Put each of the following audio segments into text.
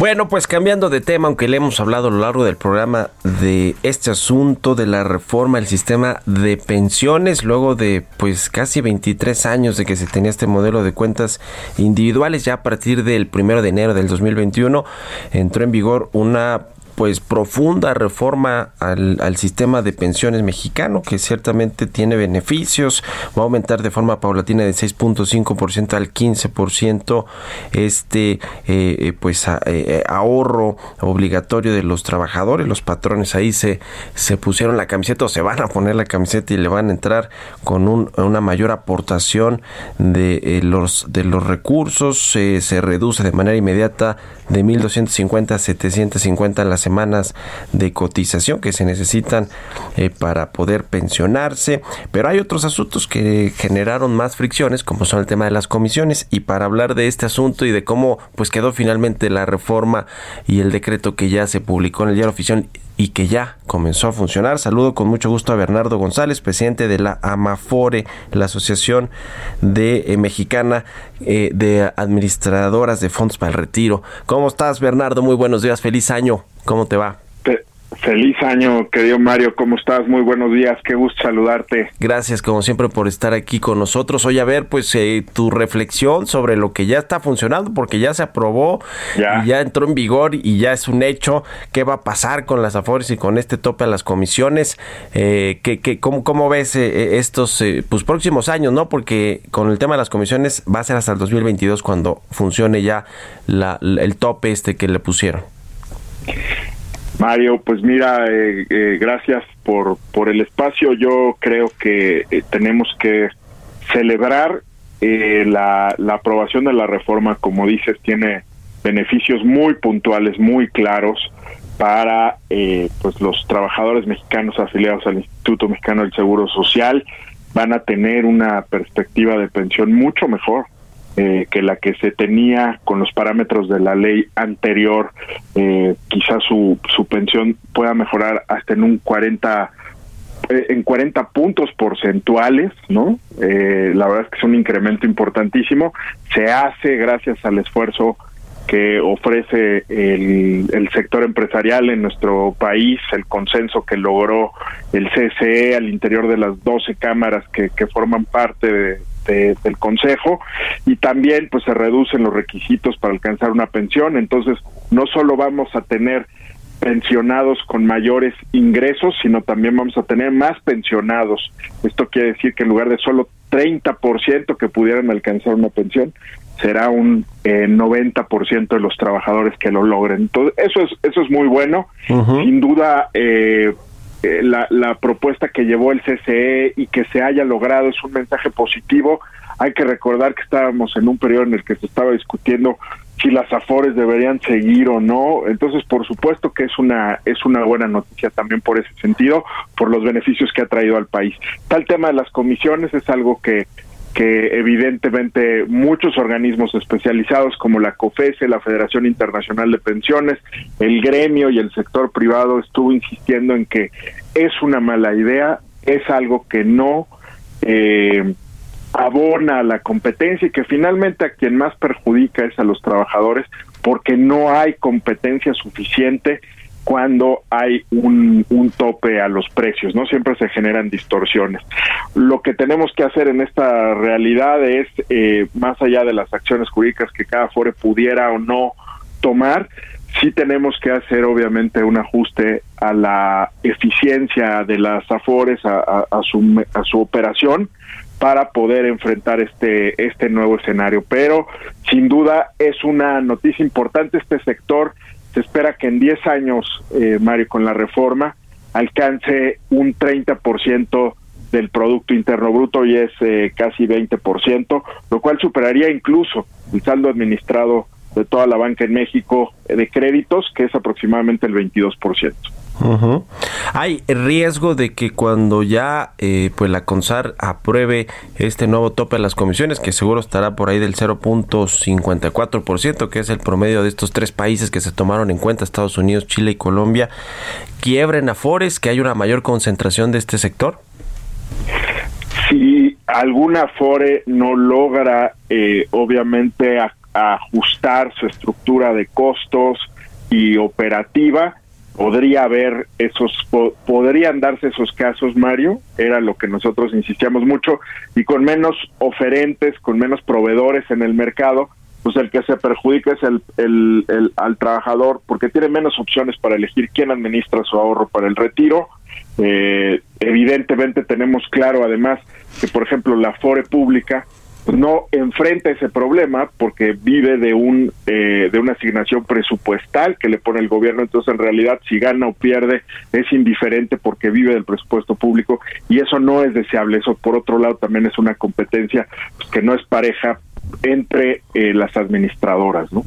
Bueno, pues cambiando de tema, aunque le hemos hablado a lo largo del programa de este asunto de la reforma del sistema de pensiones, luego de pues casi 23 años de que se tenía este modelo de cuentas individuales, ya a partir del primero de enero del 2021 entró en vigor una pues profunda reforma al, sistema de pensiones mexicano que ciertamente tiene beneficios va a aumentar de forma paulatina de 6.5% al 15% este eh, eh, pues eh, ahorro obligatorio de los trabajadores. Los patrones ahí se se pusieron la camiseta o se van a poner la camiseta y le van a entrar con una mayor aportación de los de los recursos. Se reduce de manera inmediata de 1250 a 750 las semanas de cotización que se necesitan eh, para poder pensionarse. Pero hay otros asuntos que generaron más fricciones, como son el tema de las comisiones. Y para hablar de este asunto y de cómo pues quedó finalmente la reforma y el decreto que ya se publicó en el diario oficial y que ya comenzó a funcionar. Saludo con mucho gusto a Bernardo González, presidente de la AMAFORE, la Asociación de eh, Mexicana eh, de Administradoras de Fondos para el Retiro. ¿Cómo estás, Bernardo? Muy buenos días, feliz año. ¿Cómo te va? Feliz año, querido Mario, ¿cómo estás? Muy buenos días, qué gusto saludarte. Gracias, como siempre, por estar aquí con nosotros. Hoy a ver, pues, eh, tu reflexión sobre lo que ya está funcionando, porque ya se aprobó, ya. Y ya entró en vigor y ya es un hecho. ¿Qué va a pasar con las AFORES y con este tope a las comisiones? Eh, ¿qué, qué, cómo, ¿Cómo ves eh, estos eh, pues, próximos años, no? Porque con el tema de las comisiones va a ser hasta el 2022 cuando funcione ya la, el tope este que le pusieron. Mario, pues mira, eh, eh, gracias por, por el espacio. Yo creo que eh, tenemos que celebrar la, la aprobación de la reforma, como dices, tiene beneficios muy puntuales, muy claros para pues los trabajadores mexicanos afiliados al Instituto Mexicano del Seguro Social. Van a tener una perspectiva de pensión mucho mejor eh, que la que se tenía con los parámetros de la ley anterior, eh, quizás su, su pensión pueda mejorar hasta en un 40 eh, en 40 puntos porcentuales, ¿no? la verdad es que es un incremento importantísimo. Se hace gracias al esfuerzo que ofrece el, el, sector empresarial en nuestro país, el consenso que logró el CCE al interior de las 12 cámaras que, que forman parte de, del Consejo y también pues se reducen los requisitos para alcanzar una pensión, entonces no solo vamos a tener pensionados con mayores ingresos, sino también vamos a tener más pensionados. Esto quiere decir que en lugar de solo 30% que pudieran alcanzar una pensión, será un eh, 90% de los trabajadores que lo logren. Entonces, eso es eso es muy bueno. Sin duda eh, eh, la, la propuesta que llevó el CCE y que se haya logrado es un mensaje positivo. Hay que recordar que estábamos en un periodo en el que se estaba discutiendo si las afores deberían seguir o no. Entonces, por supuesto que es una es una buena noticia también por ese sentido, por los beneficios que ha traído al país. Tal tema de las comisiones es algo que que evidentemente muchos organismos especializados como la COFESE, la Federación Internacional de Pensiones, el gremio y el sector privado estuvo insistiendo en que es una mala idea, es algo que no eh, abona a la competencia y que finalmente a quien más perjudica es a los trabajadores porque no hay competencia suficiente cuando hay un, tope a los precios, ¿no? Siempre se generan distorsiones. Lo que tenemos que hacer en esta realidad es, eh, más allá de las acciones jurídicas que cada FORE pudiera o no tomar, sí tenemos que hacer obviamente un ajuste a la eficiencia de las AFORES, a, a, su, a su operación, para poder enfrentar este este nuevo escenario. Pero sin duda es una noticia importante este sector se espera que en 10 años, eh, Mario, con la reforma, alcance un 30% del Producto Interno Bruto y es eh, casi 20%, lo cual superaría incluso el saldo administrado de toda la banca en México de créditos, que es aproximadamente el 22%. Hay riesgo de que cuando ya eh, pues la CONSAR apruebe este nuevo tope de las comisiones, que seguro estará por ahí del 0.54%, que es el promedio de estos tres países que se tomaron en cuenta, Estados Unidos, Chile y Colombia, quiebren afores, que hay una mayor concentración de este sector? Si alguna afore no logra, eh, obviamente, ajustar su estructura de costos y operativa, podría haber esos podrían darse esos casos Mario era lo que nosotros insistíamos mucho y con menos oferentes con menos proveedores en el mercado pues el que se perjudica es el, el, al trabajador porque tiene menos opciones para elegir quién administra su ahorro para el retiro. Eh, evidentemente tenemos claro además que por ejemplo la fore pública no enfrenta ese problema porque vive de un eh, de una asignación presupuestal que le pone el gobierno. Entonces en realidad si gana o pierde es indiferente porque vive del presupuesto público y eso no es deseable. Eso por otro lado también es una competencia pues, que no es pareja entre eh, las administradoras no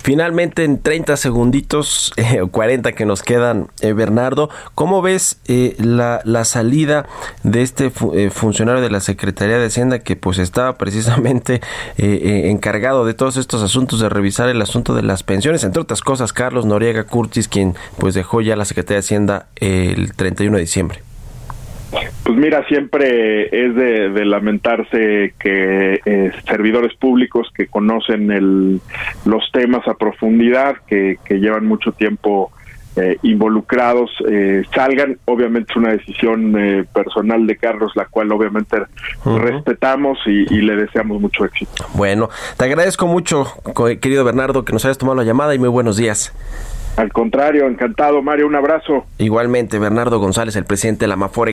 Finalmente, en 30 segunditos, eh, 40 que nos quedan, eh, Bernardo, ¿cómo ves eh, la, la, salida de este eh, funcionario de la Secretaría de Hacienda que pues estaba precisamente encargado de todos estos asuntos, de revisar el asunto de las pensiones, entre otras cosas, Carlos Noriega Curtis, quien pues dejó ya la Secretaría de Hacienda el 31 de diciembre? Pues mira, siempre es de, lamentarse que eh, servidores públicos que conocen el, los temas a profundidad, que, llevan mucho tiempo eh, involucrados, eh, salgan. Obviamente es una decisión personal de Carlos, la cual obviamente respetamos y, y, le deseamos mucho éxito. Bueno, te agradezco mucho, querido Bernardo, que nos hayas tomado la llamada y muy buenos días. Al contrario, encantado, Mario, un abrazo. Igualmente, Bernardo González, el presidente de la Mafore.